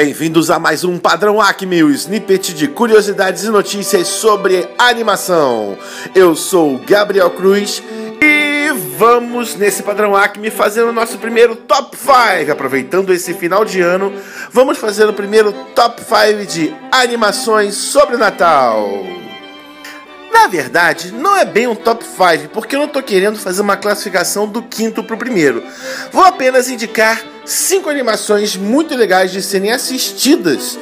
Bem-vindos a mais um Padrão Acme, o snippet de curiosidades e notícias sobre animação. Eu sou Gabriel Cruz e vamos nesse Padrão Acme fazer o nosso primeiro Top 5. Aproveitando esse final de ano, vamos fazer o primeiro Top 5 de animações sobre Natal. Na verdade, não é bem um top 5, porque eu não estou querendo fazer uma classificação do quinto para o primeiro. Vou apenas indicar cinco animações muito legais de serem assistidas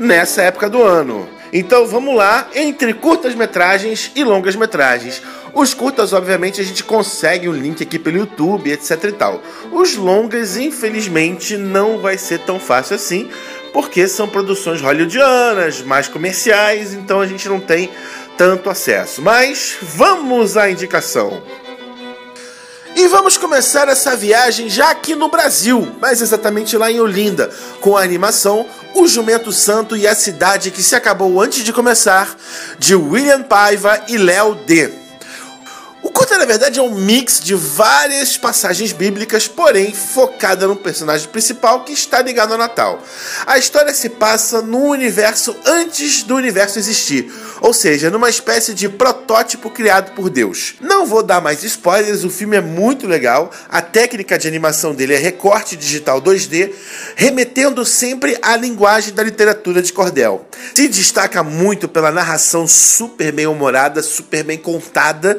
nessa época do ano. Então vamos lá, entre curtas-metragens e longas-metragens. Os curtas, obviamente, a gente consegue um link aqui pelo YouTube, etc e tal. Os longas, infelizmente, não vai ser tão fácil assim, porque são produções hollywoodianas, mais comerciais, então a gente não tem tanto acesso. Mas vamos à indicação. E vamos começar essa viagem já aqui no Brasil, mais exatamente lá em Olinda, com a animação O Jumento Santo e a Cidade que se acabou antes de começar, de William Paiva e Léo D. O curta, na verdade, é um mix de várias passagens bíblicas, porém focada no personagem principal que está ligado ao Natal. A história se passa no universo antes do universo existir, ou seja, numa espécie de protótipo criado por Deus. Não vou dar mais spoilers, o filme é muito legal, a técnica de animação dele é recorte digital 2D, remetendo sempre à linguagem da literatura de cordel. Se destaca muito pela narração super bem humorada, super bem contada,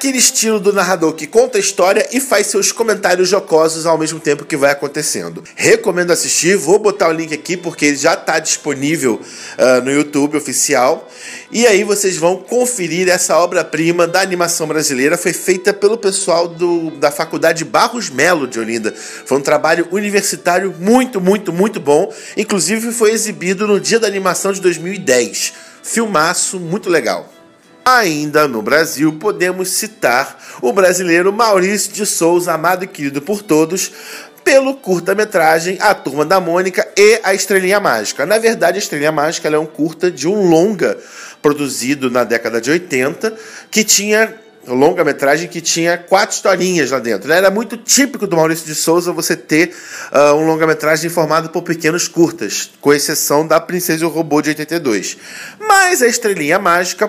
daquele estilo do narrador que conta a história e faz seus comentários jocosos ao mesmo tempo que vai acontecendo. Recomendo assistir, vou botar o link aqui porque ele já está disponível uh, no YouTube oficial. E aí vocês vão conferir essa obra-prima da animação brasileira. Foi feita pelo pessoal do, da Faculdade Barros Melo de Olinda. Foi um trabalho universitário muito, muito, muito bom. Inclusive foi exibido no Dia da Animação de 2010. Filmaço muito legal. Ainda no Brasil, podemos citar o brasileiro Maurício de Souza, amado e querido por todos, pelo curta-metragem A Turma da Mônica e A Estrelinha Mágica. Na verdade, A Estrelinha Mágica é um curta de um longa produzido na década de 80 que tinha longa-metragem que tinha quatro historinhas lá dentro. Era muito típico do Maurício de Souza você ter uh, um longa-metragem formado por pequenos curtas, com exceção da Princesa e o Robô de 82. Mas a Estrelinha Mágica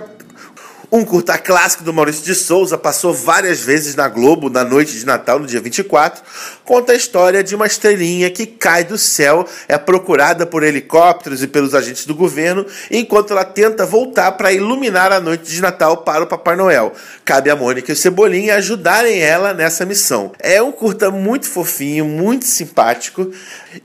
um curta clássico do Maurício de Souza passou várias vezes na Globo na noite de Natal, no dia 24. Conta a história de uma estrelinha que cai do céu, é procurada por helicópteros e pelos agentes do governo, enquanto ela tenta voltar para iluminar a noite de Natal para o Papai Noel. Cabe a Mônica e o Cebolinha ajudarem ela nessa missão. É um curta muito fofinho, muito simpático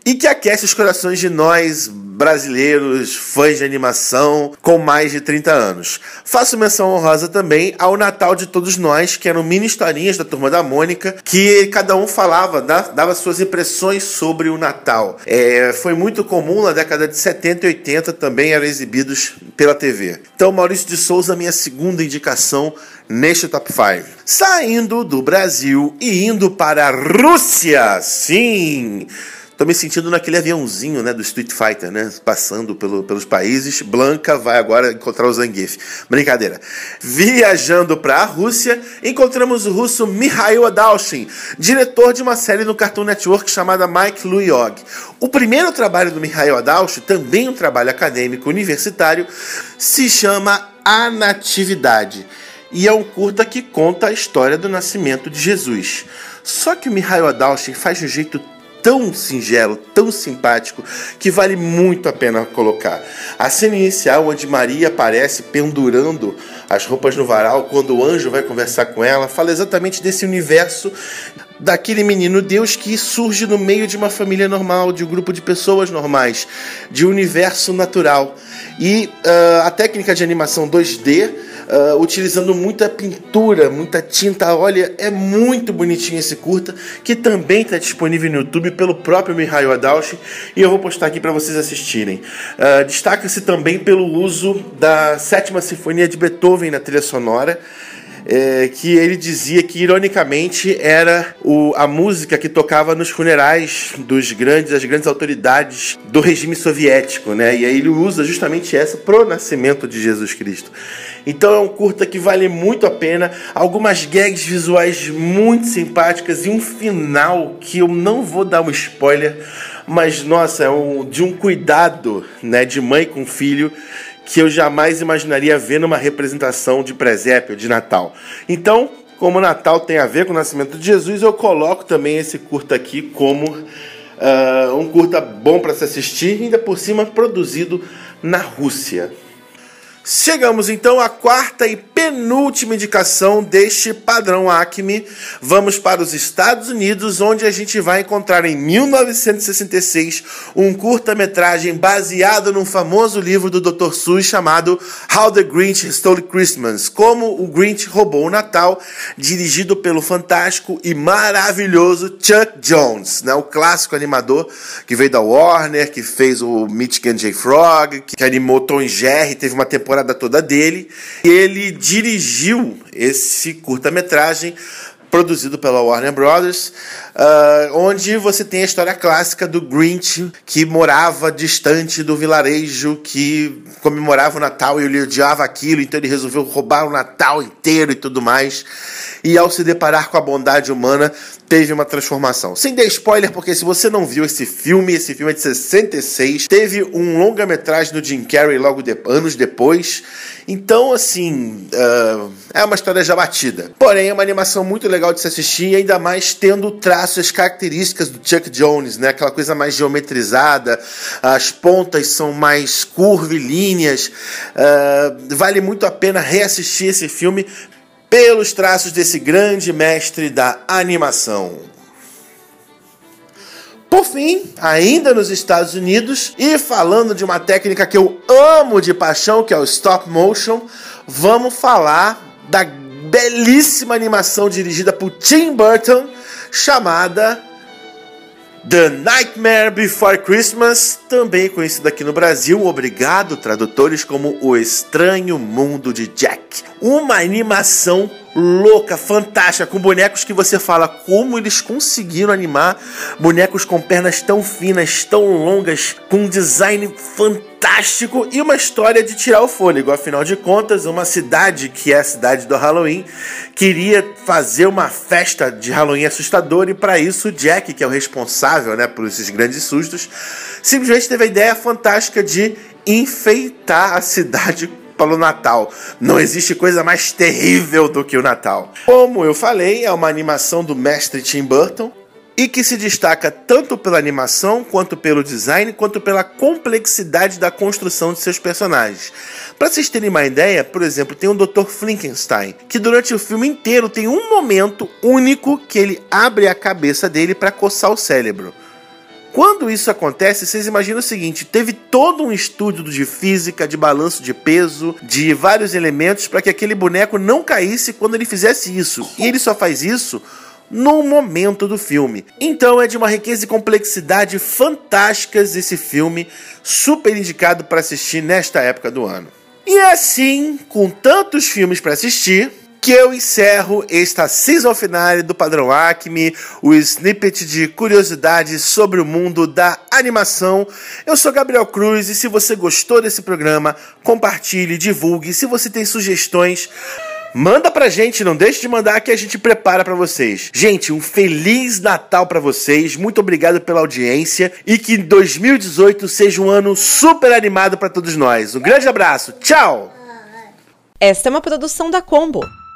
e que aquece os corações de nós brasileiros, fãs de animação com mais de 30 anos. Faço menção honrosa também ao Natal de Todos Nós, que eram mini historinhas da Turma da Mônica, que cada um falava, dava suas impressões sobre o Natal. É, foi muito comum na década de 70 e 80 também eram exibidos pela TV. Então, Maurício de Souza, minha segunda indicação neste top 5. Saindo do Brasil e indo para a Rússia, sim! Tô me sentindo naquele aviãozinho, né, do Street Fighter, né, passando pelo, pelos países. Blanca vai agora encontrar o Zangief. Brincadeira. Viajando para a Rússia, encontramos o russo Mikhail Adalshin, diretor de uma série no Cartoon Network chamada Mike Luyog. O primeiro trabalho do Mikhail Adalshin, também um trabalho acadêmico universitário, se chama A Natividade. E é um curta que conta a história do nascimento de Jesus. Só que o Mikhail Adalshin faz de um jeito tão singelo, tão simpático, que vale muito a pena colocar. A cena inicial, onde Maria aparece pendurando as roupas no varal, quando o anjo vai conversar com ela, fala exatamente desse universo daquele menino Deus que surge no meio de uma família normal, de um grupo de pessoas normais, de um universo natural. E uh, a técnica de animação 2D uh, utilizando muita pintura, muita tinta. Olha, é muito bonitinho esse curta, que também está disponível no YouTube pelo próprio Mihail Adalchi e eu vou postar aqui para vocês assistirem. Uh, Destaca-se também pelo uso da sétima sinfonia de Beethoven na trilha sonora é, que ele dizia que, ironicamente, era o, a música que tocava nos funerais dos grandes, das grandes autoridades do regime soviético, né? E aí ele usa justamente essa pro nascimento de Jesus Cristo. Então é um curta que vale muito a pena, algumas gags visuais muito simpáticas e um final que eu não vou dar um spoiler, mas nossa, é um, de um cuidado, né, de mãe com filho que eu jamais imaginaria ver numa representação de presépio, de Natal. Então, como Natal tem a ver com o nascimento de Jesus, eu coloco também esse curta aqui como uh, um curta bom para se assistir, ainda por cima produzido na Rússia. Chegamos então à quarta e penúltima indicação deste padrão Acme. Vamos para os Estados Unidos, onde a gente vai encontrar em 1966 um curta-metragem baseado num famoso livro do Dr. Seuss chamado How the Grinch Stole Christmas, como o Grinch roubou o Natal, dirigido pelo fantástico e maravilhoso Chuck Jones, né? o clássico animador que veio da Warner, que fez o Michigan J. Frog, que animou Tom Jerry, teve uma temporada toda dele. Ele dirigiu esse curta-metragem produzido pela Warner Brothers, uh, onde você tem a história clássica do Grinch que morava distante do vilarejo, que comemorava o Natal e ele odiava aquilo, então ele resolveu roubar o Natal inteiro e tudo mais. E ao se deparar com a bondade humana, teve uma transformação. Sem dar spoiler, porque se você não viu esse filme, esse filme é de 66, teve um longa-metragem do Jim Carrey logo de, anos depois. Então, assim, uh, é uma história já batida. Porém, é uma animação muito legal de se assistir, ainda mais tendo traços, características do Chuck Jones, né? Aquela coisa mais geometrizada, as pontas são mais curvilíneas. Uh, vale muito a pena reassistir esse filme pelos traços desse grande mestre da animação. Por fim, ainda nos Estados Unidos, e falando de uma técnica que eu amo de paixão, que é o stop motion, vamos falar da belíssima animação dirigida por Tim Burton, chamada The Nightmare Before Christmas, também conhecido aqui no Brasil, obrigado tradutores como O Estranho Mundo de Jack. Uma animação louca, fantástica, com bonecos que você fala como eles conseguiram animar bonecos com pernas tão finas, tão longas, com um design fantástico e uma história de tirar o fôlego. Afinal de contas, uma cidade que é a cidade do Halloween queria fazer uma festa de Halloween assustadora e para isso Jack, que é o responsável, né, por esses grandes sustos, simplesmente teve a ideia fantástica de enfeitar a cidade para o Natal. Não existe coisa mais terrível do que o Natal. Como eu falei, é uma animação do mestre Tim Burton e que se destaca tanto pela animação, quanto pelo design, quanto pela complexidade da construção de seus personagens. Para vocês terem uma ideia, por exemplo, tem o Dr. Frankenstein, que durante o filme inteiro tem um momento único que ele abre a cabeça dele para coçar o cérebro. Quando isso acontece, vocês imaginam o seguinte: teve todo um estudo de física, de balanço de peso, de vários elementos para que aquele boneco não caísse quando ele fizesse isso. E ele só faz isso no momento do filme. Então é de uma riqueza e complexidade fantásticas esse filme, super indicado para assistir nesta época do ano. E assim, com tantos filmes para assistir, que eu encerro esta season finale do Padrão Acme, o snippet de curiosidades sobre o mundo da animação. Eu sou Gabriel Cruz e se você gostou desse programa, compartilhe, divulgue. Se você tem sugestões, Manda pra gente, não deixe de mandar que a gente prepara para vocês. Gente, um feliz Natal para vocês. Muito obrigado pela audiência e que 2018 seja um ano super animado para todos nós. Um grande abraço. Tchau. Esta é uma produção da Combo.